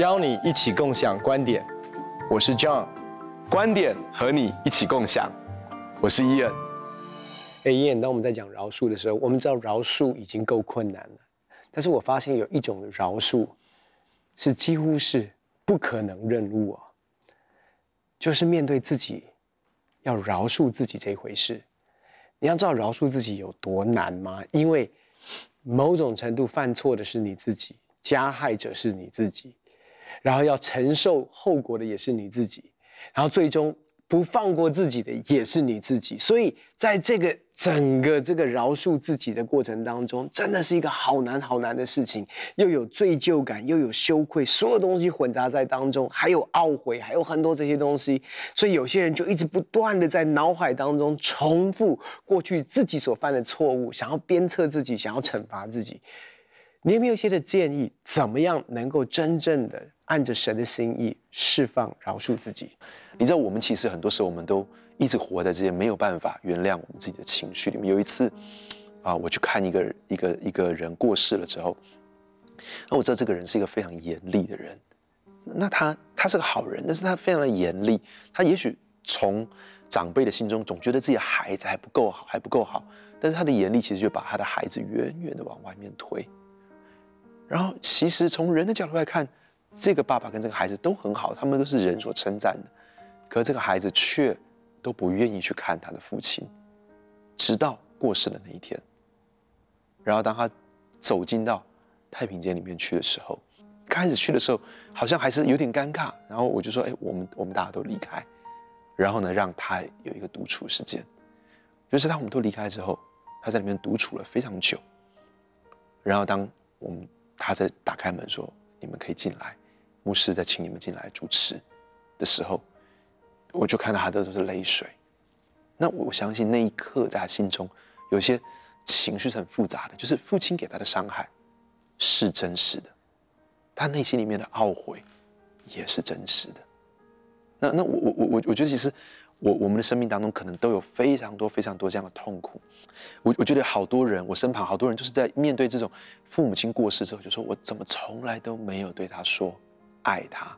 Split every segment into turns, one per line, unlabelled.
邀你一起共享观点，我是 John，
观点和你一起共享，我是 Ian。
哎，Ian，当我们在讲饶恕的时候，我们知道饶恕已经够困难了，但是我发现有一种饶恕是几乎是不可能任务哦，就是面对自己要饶恕自己这一回事。你要知道饶恕自己有多难吗？因为某种程度犯错的是你自己，加害者是你自己，然后要承受后果的也是你自己，然后最终不放过自己的也是你自己。所以在这个整个这个饶恕自己的过程当中，真的是一个好难好难的事情，又有罪疚感，又有羞愧，所有东西混杂在当中，还有懊悔，还有很多这些东西。所以有些人就一直不断的在脑海当中重复过去自己所犯的错误，想要鞭策自己，想要惩罚自己。你有没有一些的建议，怎么样能够真正的按着神的心意释放、饶恕自己？
你知道，我们其实很多时候我们都。一直活在这些没有办法原谅我们自己的情绪里面。有一次，啊，我去看一个一个一个人过世了之后，那我知道这个人是一个非常严厉的人。那他他是个好人，但是他非常的严厉。他也许从长辈的心中总觉得自己的孩子还不够好，还不够好。但是他的严厉其实就把他的孩子远远的往外面推。然后，其实从人的角度来看，这个爸爸跟这个孩子都很好，他们都是人所称赞的。可这个孩子却。都不愿意去看他的父亲，直到过世的那一天。然后当他走进到太平间里面去的时候，开始去的时候好像还是有点尴尬。然后我就说：“哎，我们我们大家都离开，然后呢，让他有一个独处时间。”就是当我们都离开之后，他在里面独处了非常久。然后当我们他在打开门说：“你们可以进来，牧师在请你们进来主持的时候。”我就看到他的都是泪水，那我相信那一刻在他心中有些情绪是很复杂的，就是父亲给他的伤害是真实的，他内心里面的懊悔也是真实的。那那我我我我我觉得其实我我们的生命当中可能都有非常多非常多这样的痛苦。我我觉得好多人，我身旁好多人就是在面对这种父母亲过世之后，就说我怎么从来都没有对他说爱他，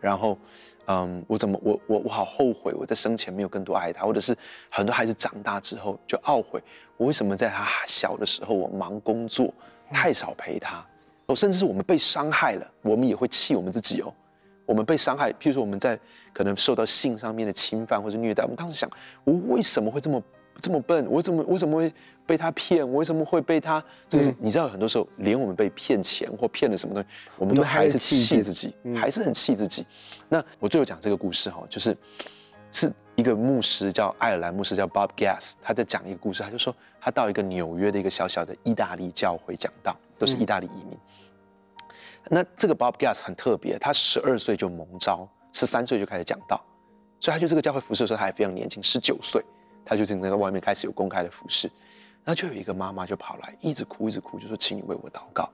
然后。嗯，我怎么我我我好后悔，我在生前没有更多爱他，或者是很多孩子长大之后就懊悔，我为什么在他小的时候我忙工作，太少陪他，哦，甚至是我们被伤害了，我们也会气我们自己哦，我们被伤害，譬如说我们在可能受到性上面的侵犯或者虐待，我们当时想，我为什么会这么？这么笨，我怎么我怎么会被他骗？我为什么会被他？这个是、嗯、你知道，很多时候连我们被骗钱或骗了什么东西，我们都还是气自己，还是很气自己。那我最后讲这个故事哈，就是是一个牧师叫爱尔兰牧师叫 Bob Gass，他在讲一个故事，他就说他到一个纽约的一个小小的意大利教会讲道，都是意大利移民。嗯、那这个 Bob Gass 很特别，他十二岁就蒙召，十三岁就开始讲道，所以他就这个教会服侍的时候他还非常年轻，十九岁。他就在那个外面开始有公开的服侍，然后就有一个妈妈就跑来，一直哭一直哭，就说：“请你为我祷告。”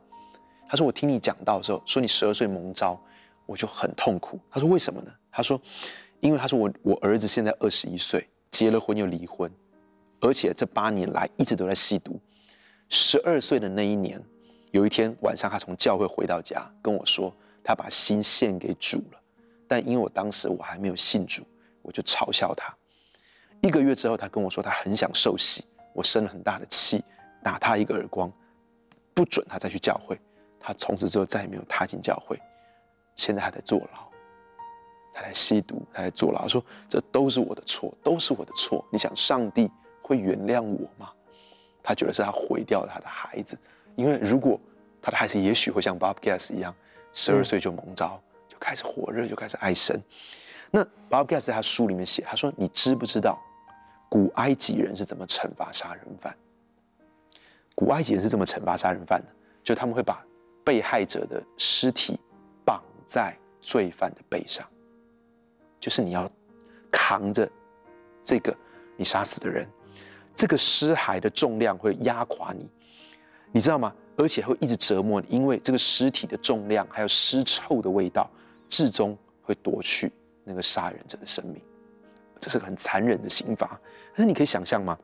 他说：“我听你讲道的时候，说你十二岁蒙召，我就很痛苦。”他说：“为什么呢？”他说：“因为他说我我儿子现在二十一岁，结了婚又离婚，而且这八年来一直都在吸毒。十二岁的那一年，有一天晚上他从教会回到家，跟我说他把心献给主了，但因为我当时我还没有信主，我就嘲笑他。”一个月之后，他跟我说他很想受洗，我生了很大的气，打他一个耳光，不准他再去教会。他从此之后再也没有踏进教会，现在还在坐牢，他在吸毒，他在坐牢。说这都是我的错，都是我的错。你想上帝会原谅我吗？他觉得是他毁掉了他的孩子，因为如果他的孩子也许会像 Bob Gass 一样，十二岁就蒙召，就开始火热，就开始爱神。那 Bob Gass 在他书里面写，他说：“你知不知道？”古埃及人是怎么惩罚杀人犯？古埃及人是怎么惩罚杀人犯的？就他们会把被害者的尸体绑在罪犯的背上，就是你要扛着这个你杀死的人，这个尸骸的重量会压垮你，你知道吗？而且会一直折磨你，因为这个尸体的重量还有尸臭的味道，至终会夺去那个杀人者的生命。这是个很残忍的刑罚，但是你可以想象吗？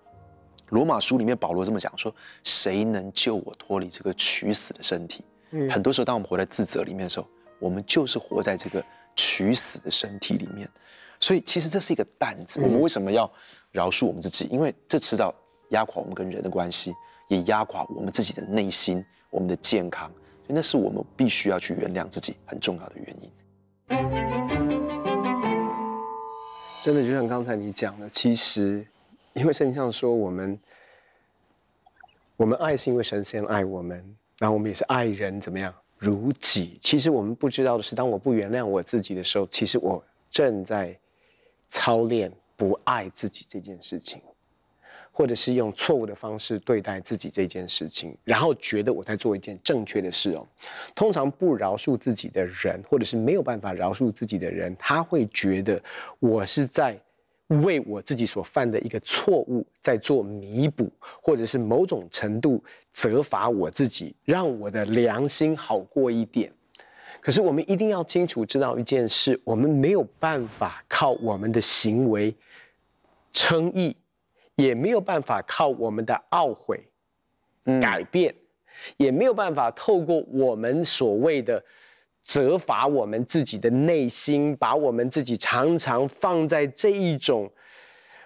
罗马书里面保罗这么讲说：“谁能救我脱离这个取死的身体？”嗯，很多时候，当我们活在自责里面的时候，我们就是活在这个取死的身体里面。所以其实这是一个担子。我们为什么要饶恕我们自己？因为这迟早压垮我们跟人的关系，也压垮我们自己的内心、我们的健康。所以那是我们必须要去原谅自己很重要的原因。
真的就像刚才你讲的，其实因为圣经上说我们。我们爱是因为神先爱我们，然后我们也是爱人，怎么样？如己。其实我们不知道的是，当我不原谅我自己的时候，其实我正在操练不爱自己这件事情，或者是用错误的方式对待自己这件事情，然后觉得我在做一件正确的事哦。通常不饶恕自己的人，或者是没有办法饶恕自己的人，他会觉得我是在。为我自己所犯的一个错误在做弥补，或者是某种程度责罚我自己，让我的良心好过一点。可是我们一定要清楚知道一件事：我们没有办法靠我们的行为称义，也没有办法靠我们的懊悔改变，嗯、也没有办法透过我们所谓的。责罚我们自己的内心，把我们自己常常放在这一种，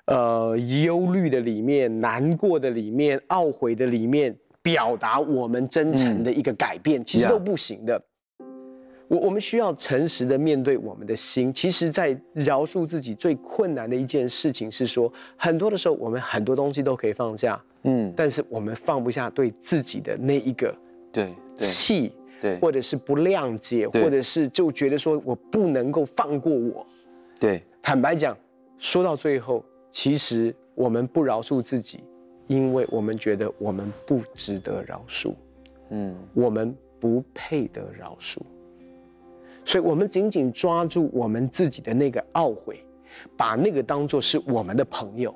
呃，忧虑的里面、难过的里面、懊悔的里面，表达我们真诚的一个改变，嗯、其实都不行的。Yeah. 我我们需要诚实的面对我们的心。其实，在饶恕自己最困难的一件事情是说，很多的时候我们很多东西都可以放下，嗯，但是我们放不下对自己的那一个对气。对，或者是不谅解，或者是就觉得说我不能够放过我。对，坦白讲，说到最后，其实我们不饶恕自己，因为我们觉得我们不值得饶恕，嗯，我们不配得饶恕，所以我们紧紧抓住我们自己的那个懊悔，把那个当做是我们的朋友。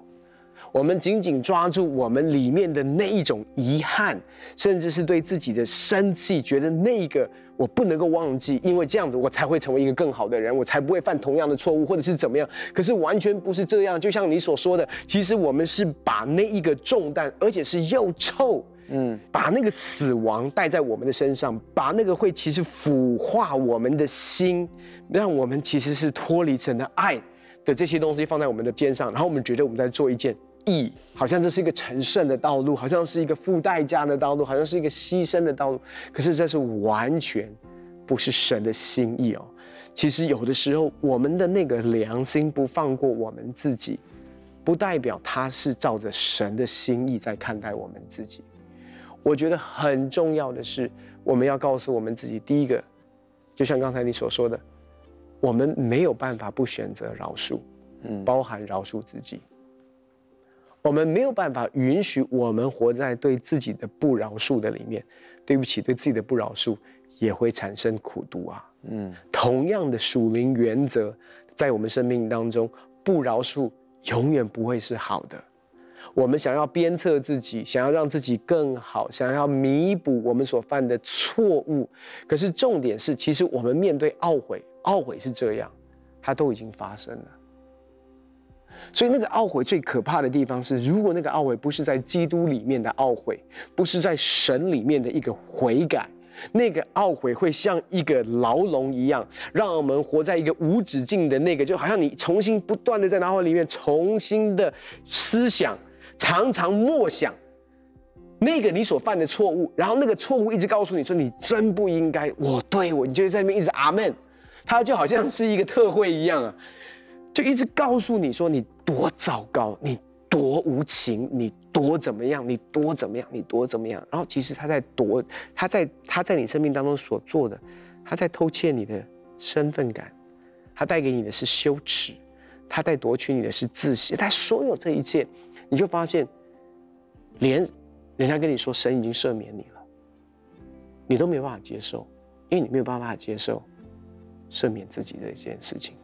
我们紧紧抓住我们里面的那一种遗憾，甚至是对自己的生气，觉得那个我不能够忘记，因为这样子我才会成为一个更好的人，我才不会犯同样的错误，或者是怎么样。可是完全不是这样，就像你所说的，其实我们是把那一个重担，而且是又臭，嗯，把那个死亡带在我们的身上，把那个会其实腐化我们的心，让我们其实是脱离神的爱的这些东西放在我们的肩上，然后我们觉得我们在做一件。义，好像这是一个成圣的道路，好像是一个付代价的道路，好像是一个牺牲的道路。可是这是完全不是神的心意哦。其实有的时候，我们的那个良心不放过我们自己，不代表他是照着神的心意在看待我们自己。我觉得很重要的是，我们要告诉我们自己，第一个，就像刚才你所说的，我们没有办法不选择饶恕，嗯，包含饶恕自己。我们没有办法允许我们活在对自己的不饶恕的里面，对不起，对自己的不饶恕也会产生苦毒啊。嗯，同样的属灵原则，在我们生命当中，不饶恕永远不会是好的。我们想要鞭策自己，想要让自己更好，想要弥补我们所犯的错误，可是重点是，其实我们面对懊悔，懊悔是这样，它都已经发生了。所以那个懊悔最可怕的地方是，如果那个懊悔不是在基督里面的懊悔，不是在神里面的一个悔改，那个懊悔会像一个牢笼一样，让我们活在一个无止境的那个，就好像你重新不断的在脑海里面重新的思想，常常默想那个你所犯的错误，然后那个错误一直告诉你说你真不应该，我对我，你就在那边一直阿门，他就好像是一个特会一样啊。就一直告诉你说你多糟糕，你多无情，你多怎么样，你多怎么样，你多怎么样。然后其实他在夺，他在他在你生命当中所做的，他在偷窃你的身份感，他带给你的是羞耻，他在夺取你的是自信。他所有这一切，你就发现，连人家跟你说神已经赦免你了，你都没有办法接受，因为你没有办法接受赦免自己的一件事情。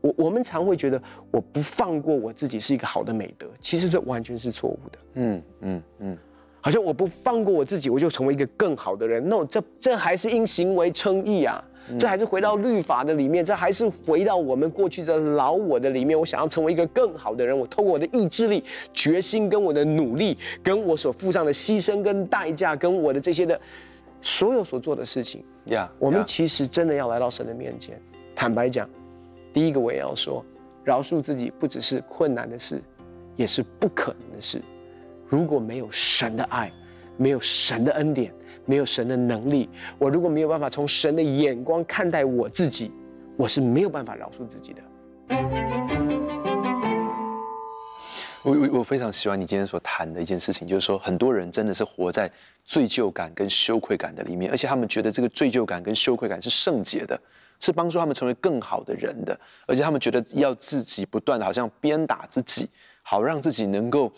我我们常会觉得我不放过我自己是一个好的美德，其实这完全是错误的。嗯嗯嗯，好像我不放过我自己，我就成为一个更好的人。No，这这还是因行为称义啊，这还是回到律法的里面，这还是回到我们过去的老我的里面。我想要成为一个更好的人，我透过我的意志力、决心跟我的努力，跟我所付上的牺牲跟代价，跟我的这些的所有所做的事情，
呀，
我们其实真的要来到神的面前。坦白讲，第一个我也要说，饶恕自己不只是困难的事，也是不可能的事。如果没有神的爱，没有神的恩典，没有神的能力，我如果没有办法从神的眼光看待我自己，我是没有办法饶恕自己的。
我我我非常喜欢你今天所谈的一件事情，就是说很多人真的是活在罪疚感跟羞愧感的里面，而且他们觉得这个罪疚感跟羞愧感是圣洁的，是帮助他们成为更好的人的，而且他们觉得要自己不断的好像鞭打自己，好让自己能够，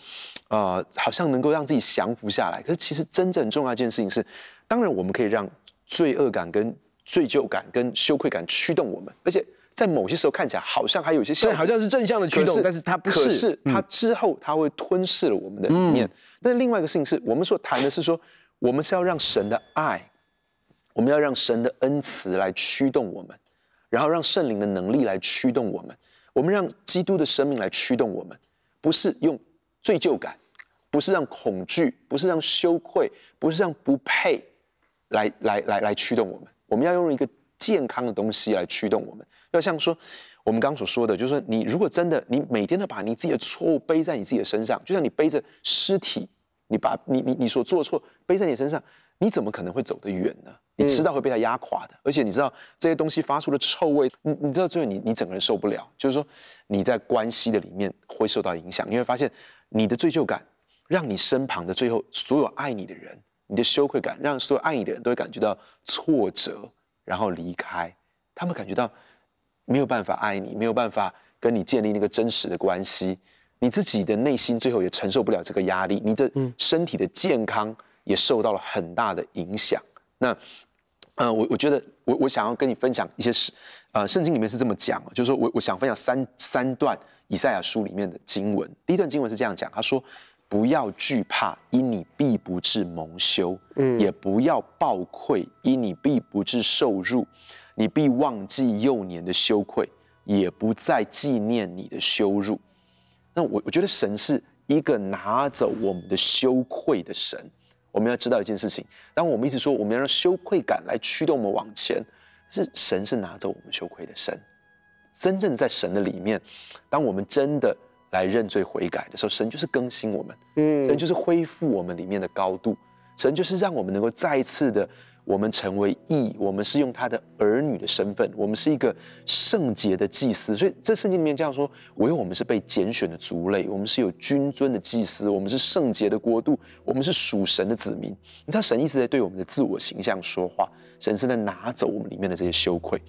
呃，好像能够让自己降服下来。可是其实真正重要一件事情是，当然我们可以让罪恶感跟罪疚感跟羞愧感驱动我们，而且。在某些时候看起来好像还有一些效果，
好像是正向的驱动，但是它不是。
可是它之后它会吞噬了我们的里面。嗯、但另外一个事情是我们所谈的是说，我们是要让神的爱，我们要让神的恩慈来驱动我们，然后让圣灵的能力来驱动我们，我们让基督的生命来驱动我们，不是用罪疚感，不是让恐惧，不是让羞愧，不是让不配来来来来驱动我们。我们要用一个。健康的东西来驱动我们，要像说我们刚所说的，就是说你如果真的你每天都把你自己的错误背在你自己的身上，就像你背着尸体，你把你你你所做错背在你身上，你怎么可能会走得远呢？你迟早会被它压垮的。而且你知道这些东西发出的臭味，你你知道最后你你整个人受不了，就是说你在关系的里面会受到影响，你会发现你的罪疚感让你身旁的最后所有爱你的人，你的羞愧感让所有爱你的人都会感觉到挫折。然后离开，他们感觉到没有办法爱你，没有办法跟你建立那个真实的关系，你自己的内心最后也承受不了这个压力，你的身体的健康也受到了很大的影响。那，呃，我我觉得我我想要跟你分享一些事，呃，圣经里面是这么讲，就是说我我想分享三三段以赛亚书里面的经文。第一段经文是这样讲，他说。不要惧怕，因你必不至蒙羞；嗯，也不要抱愧，因你必不至受辱。你必忘记幼年的羞愧，也不再纪念你的羞辱。那我我觉得神是一个拿走我们的羞愧的神。我们要知道一件事情：当我们一直说我们要让羞愧感来驱动我们往前，是神是拿走我们羞愧的神。真正在神的里面，当我们真的。来认罪悔改的时候，神就是更新我们，嗯，神就是恢复我们里面的高度，神就是让我们能够再一次的，我们成为义，我们是用他的儿女的身份，我们是一个圣洁的祭司。所以这圣经里面这样说，唯有我们是被拣选的族类，我们是有君尊的祭司，我们是圣洁的国度，我们是属神的子民。你知道神一直在对我们的自我形象说话，神是在拿走我们里面的这些羞愧。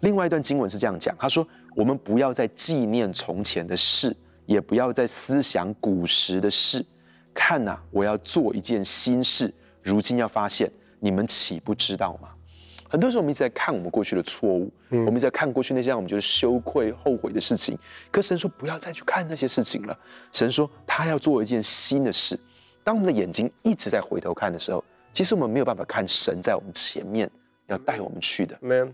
另外一段经文是这样讲，他说：我们不要再纪念从前的事。也不要再思想古时的事，看呐、我要做一件新事，如今要发现，你们岂不知道吗？很多时候我们一直在看我们过去的错误，嗯、我们一直在看过去那些让我们觉得羞愧、后悔的事情。可神说不要再去看那些事情了。神说他要做一件新的事。当我们的眼睛一直在回头看的时候，其实我们没有办法看神在我们前面要带我们去的。没有。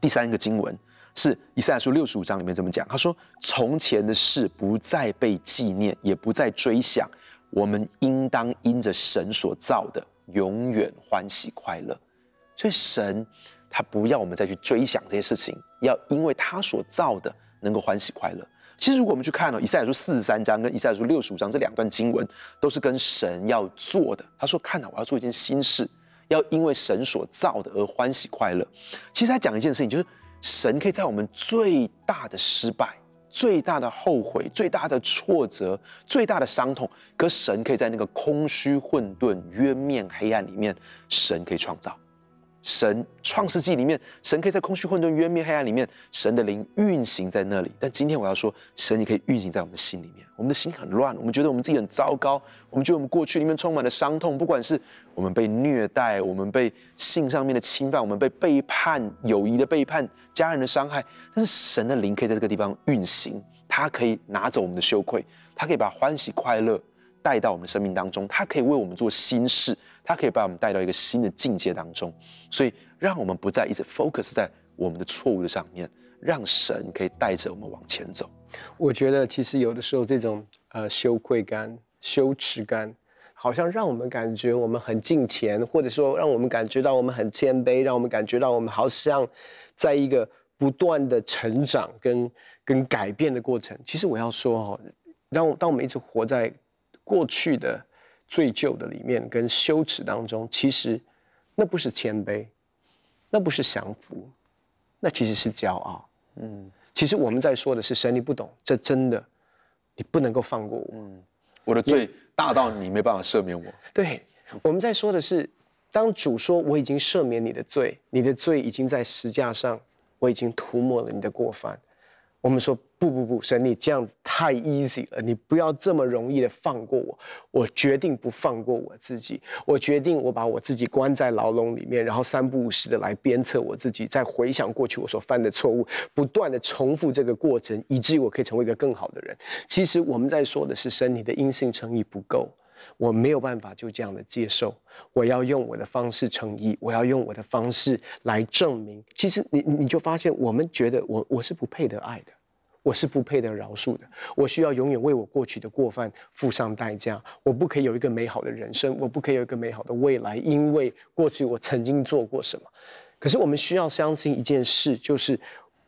第三个经文。是以赛亚书六十五章里面这么讲，他说：“从前的事不再被纪念，也不再追想，我们应当因着神所造的，永远欢喜快乐。”所以神他不要我们再去追想这些事情，要因为他所造的能够欢喜快乐。其实如果我们去看哦，以赛亚书四十三章跟以赛亚书六十五章这两段经文，都是跟神要做的。他说：“看呐，我要做一件新事，要因为神所造的而欢喜快乐。”其实他讲一件事情就是。神可以在我们最大的失败、最大的后悔、最大的挫折、最大的伤痛，可神可以在那个空虚、混沌、冤面、黑暗里面，神可以创造。神创世纪里面，神可以在空虚、混沌、渊灭、黑暗里面，神的灵运行在那里。但今天我要说，神也可以运行在我们的心里面。我们的心很乱，我们觉得我们自己很糟糕，我们觉得我们过去里面充满了伤痛，不管是我们被虐待，我们被性上面的侵犯，我们被背叛、友谊的背叛、家人的伤害。但是神的灵可以在这个地方运行，他可以拿走我们的羞愧，他可以把欢喜快乐带到我们的生命当中，他可以为我们做新事。他可以把我们带到一个新的境界当中，所以让我们不再一直 focus 在我们的错误的上面，让神可以带着我们往前走。
我觉得其实有的时候这种呃羞愧感、羞耻感，好像让我们感觉我们很敬虔，或者说让我们感觉到我们很谦卑，让我们感觉到我们好像在一个不断的成长跟跟改变的过程。其实我要说哈，当当我们一直活在过去的罪疚的里面跟羞耻当中，其实那不是谦卑，那不是降服，那其实是骄傲。嗯，其实我们在说的是神，你不懂，这真的，你不能够放过我。嗯，
我的罪。大到你没办法赦免我。
对，我们在说的是，当主说我已经赦免你的罪，你的罪已经在石架上，我已经涂抹了你的过犯。我们说不不不，神你这样子太 easy 了，你不要这么容易的放过我。我决定不放过我自己，我决定我把我自己关在牢笼里面，然后三不五时的来鞭策我自己，再回想过去我所犯的错误，不断的重复这个过程，以至于我可以成为一个更好的人。其实我们在说的是，神你的因信称义不够，我没有办法就这样的接受，我要用我的方式诚意，我要用我的方式来证明。其实你你就发现，我们觉得我我是不配得爱的。我是不配得饶恕的，我需要永远为我过去的过犯付上代价。我不可以有一个美好的人生，我不可以有一个美好的未来，因为过去我曾经做过什么。可是我们需要相信一件事，就是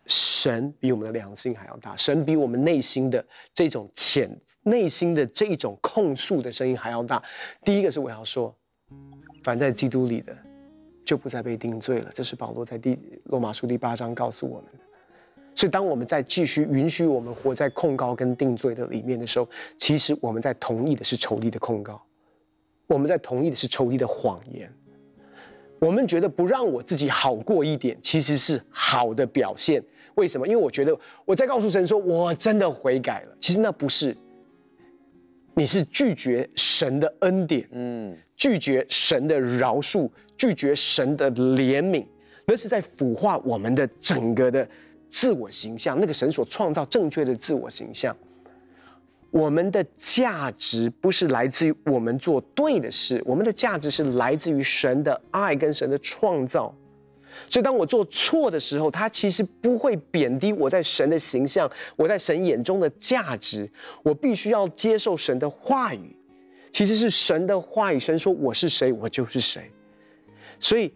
神比我们的良心还要大，神比我们内心的这种潜内心的这种控诉的声音还要大。第一个是我要说，凡在基督里的，就不再被定罪了。这是保罗在第罗马书第八章告诉我们的。所以，当我们在继续允许我们活在控告跟定罪的里面的时候，其实我们在同意的是仇敌的控告，我们在同意的是仇敌的谎言。我们觉得不让我自己好过一点，其实是好的表现。为什么？因为我觉得我在告诉神说，我真的悔改了。其实那不是，你是拒绝神的恩典，嗯，拒绝神的饶恕，拒绝神的怜悯，那是在腐化我们的整个的。自我形象，那个神所创造正确的自我形象。我们的价值不是来自于我们做对的事，我们的价值是来自于神的爱跟神的创造。所以，当我做错的时候，他其实不会贬低我在神的形象，我在神眼中的价值。我必须要接受神的话语，其实是神的话语。神说我是谁，我就是谁。所以。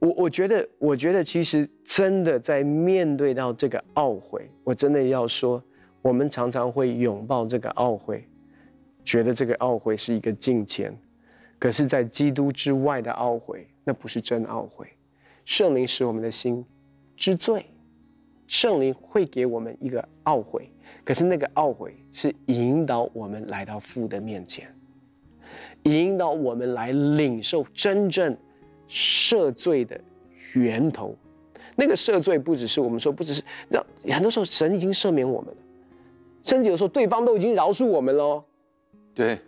我我觉得，我觉得其实真的在面对到这个懊悔，我真的要说，我们常常会拥抱这个懊悔，觉得这个懊悔是一个敬虔，可是，在基督之外的懊悔，那不是真懊悔。圣灵使我们的心知罪，圣灵会给我们一个懊悔，可是那个懊悔是引导我们来到父的面前，引导我们来领受真正。赦罪的源头，那个赦罪不只是我们说，不只是那很多时候神已经赦免我们了，甚至有时候对方都已经饶恕我们了，
对，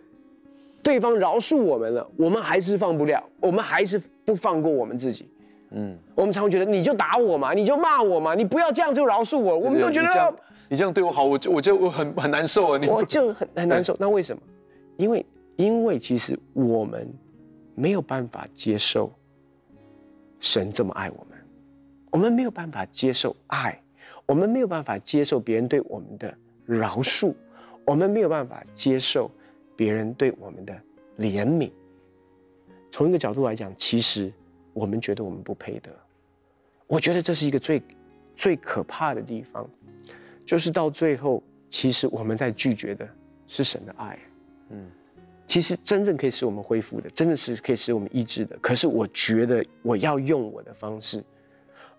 对方饶恕我们了，我们还是放不了，我们还是不放过我们自己。嗯，我们常会觉得你就打我嘛，你就骂我嘛，你不要这样就饶恕我，我们都觉得你这，
你这样对我好，我就我就我很很难受啊，你
我就很很难受。那为什么？因为因为其实我们没有办法接受。神这么爱我们，我们没有办法接受爱，我们没有办法接受别人对我们的饶恕，我们没有办法接受别人对我们的怜悯。从一个角度来讲，其实我们觉得我们不配得。我觉得这是一个最最可怕的地方，就是到最后，其实我们在拒绝的是神的爱。嗯。其实真正可以使我们恢复的，真的是可以使我们医治的。可是我觉得我要用我的方式，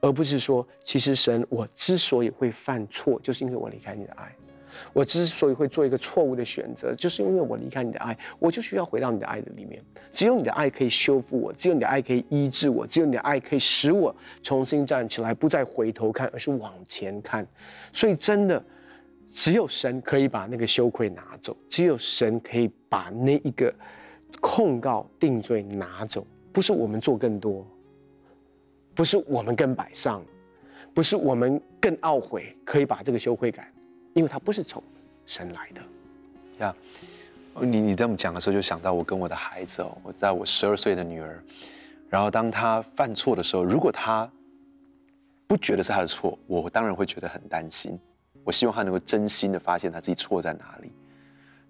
而不是说，其实神，我之所以会犯错，就是因为我离开你的爱；我之所以会做一个错误的选择，就是因为我离开你的爱，我就需要回到你的爱的里面。只有你的爱可以修复我，只有你的爱可以医治我，只有你的爱可以使我重新站起来，不再回头看，而是往前看。所以真的。只有神可以把那个羞愧拿走，只有神可以把那一个控告定罪拿走。不是我们做更多，不是我们更摆上，不是我们更懊悔，可以把这个羞愧感，因为它不是从神来的。
呀，你你这么讲的时候，就想到我跟我的孩子哦，我在我十二岁的女儿，然后当她犯错的时候，如果她不觉得是她的错，我当然会觉得很担心。我希望他能够真心的发现他自己错在哪里，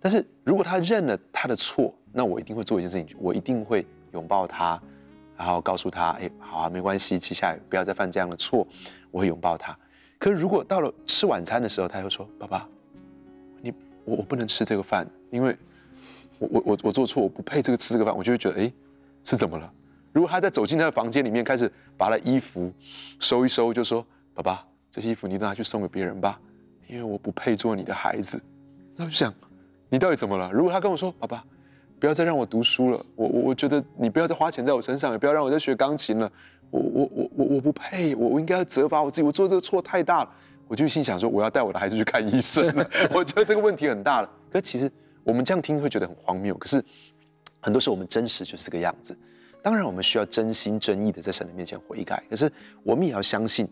但是如果他认了他的错，那我一定会做一件事情，我一定会拥抱他，然后告诉他，哎，好啊，没关系，接下来不要再犯这样的错，我会拥抱他。可是如果到了吃晚餐的时候，他又说，爸爸，你我我不能吃这个饭，因为我我我我做错，我不配这个吃这个饭，我就会觉得，哎，是怎么了？如果他在走进他的房间里面，开始把他的衣服收一收，就说，爸爸，这些衣服你拿去送给别人吧，因为我不配做你的孩子，那我就想。你到底怎么了？如果他跟我说：“爸爸，不要再让我读书了，我我我觉得你不要再花钱在我身上，也不要让我再学钢琴了，我我我我我不配，我我应该要责罚我自己，我做这个错太大了。”我就心想说：“我要带我的孩子去看医生了。”我觉得这个问题很大了。可其实我们这样听会觉得很荒谬，可是很多时候我们真实就是这个样子。当然，我们需要真心真意的在神的面前悔改，可是我们也要相信，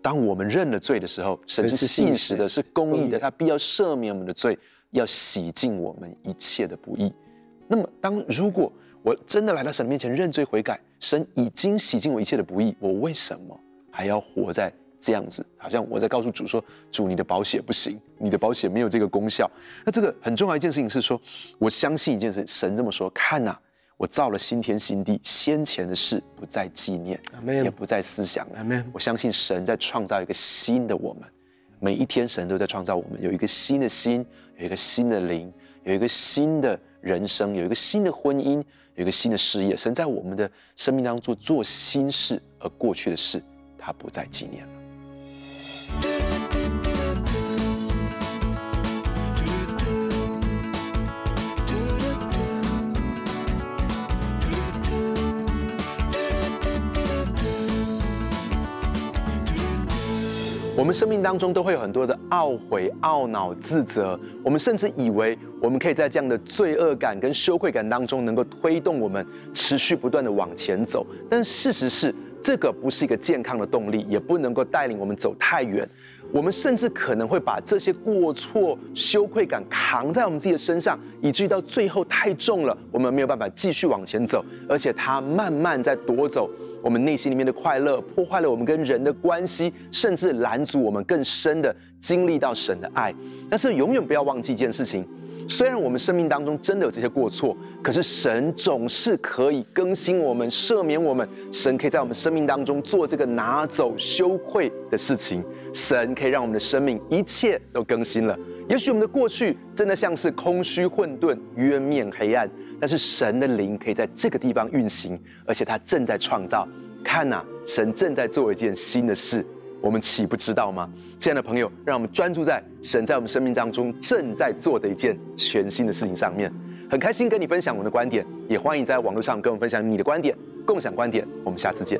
当我们认了罪的时候，神是信实的，是公义的，他必要赦免我们的罪。要洗净我们一切的不义。那么，当如果我真的来到神的面前认罪悔改，神已经洗净我一切的不义，我为什么还要活在这样子？好像我在告诉主说：“主，你的保险不行，你的保险没有这个功效。”那这个很重要一件事情是说，我相信一件事，神这么说：“看呐，我造了新天新地，先前的事不再纪念，也不再思想了。我相信神在创造一个新的我们。”每一天，神都在创造我们，有一个新的心，有一个新的灵，有一个新的人生，有一个新的婚姻，有一个新的事业。神在我们的生命当中做新事，而过去的事，他不再纪念了。我们生命当中都会有很多的懊悔、懊恼、自责，我们甚至以为我们可以在这样的罪恶感跟羞愧感当中，能够推动我们持续不断的往前走。但事实是，这个不是一个健康的动力，也不能够带领我们走太远。我们甚至可能会把这些过错、羞愧感扛在我们自己的身上，以至于到最后太重了，我们没有办法继续往前走，而且它慢慢在夺走。我们内心里面的快乐，破坏了我们跟人的关系，甚至拦阻我们更深的经历到神的爱。但是永远不要忘记一件事情：虽然我们生命当中真的有这些过错，可是神总是可以更新我们、赦免我们。神可以在我们生命当中做这个拿走羞愧的事情。神可以让我们的生命一切都更新了。也许我们的过去真的像是空虚混沌、渊面黑暗。但是神的灵可以在这个地方运行，而且他正在创造。看呐，神正在做一件新的事，我们岂不知道吗？亲爱的朋友，让我们专注在神在我们生命当中正在做的一件全新的事情上面。很开心跟你分享我们的观点，也欢迎在网络上跟我们分享你的观点，共享观点。我们下次见。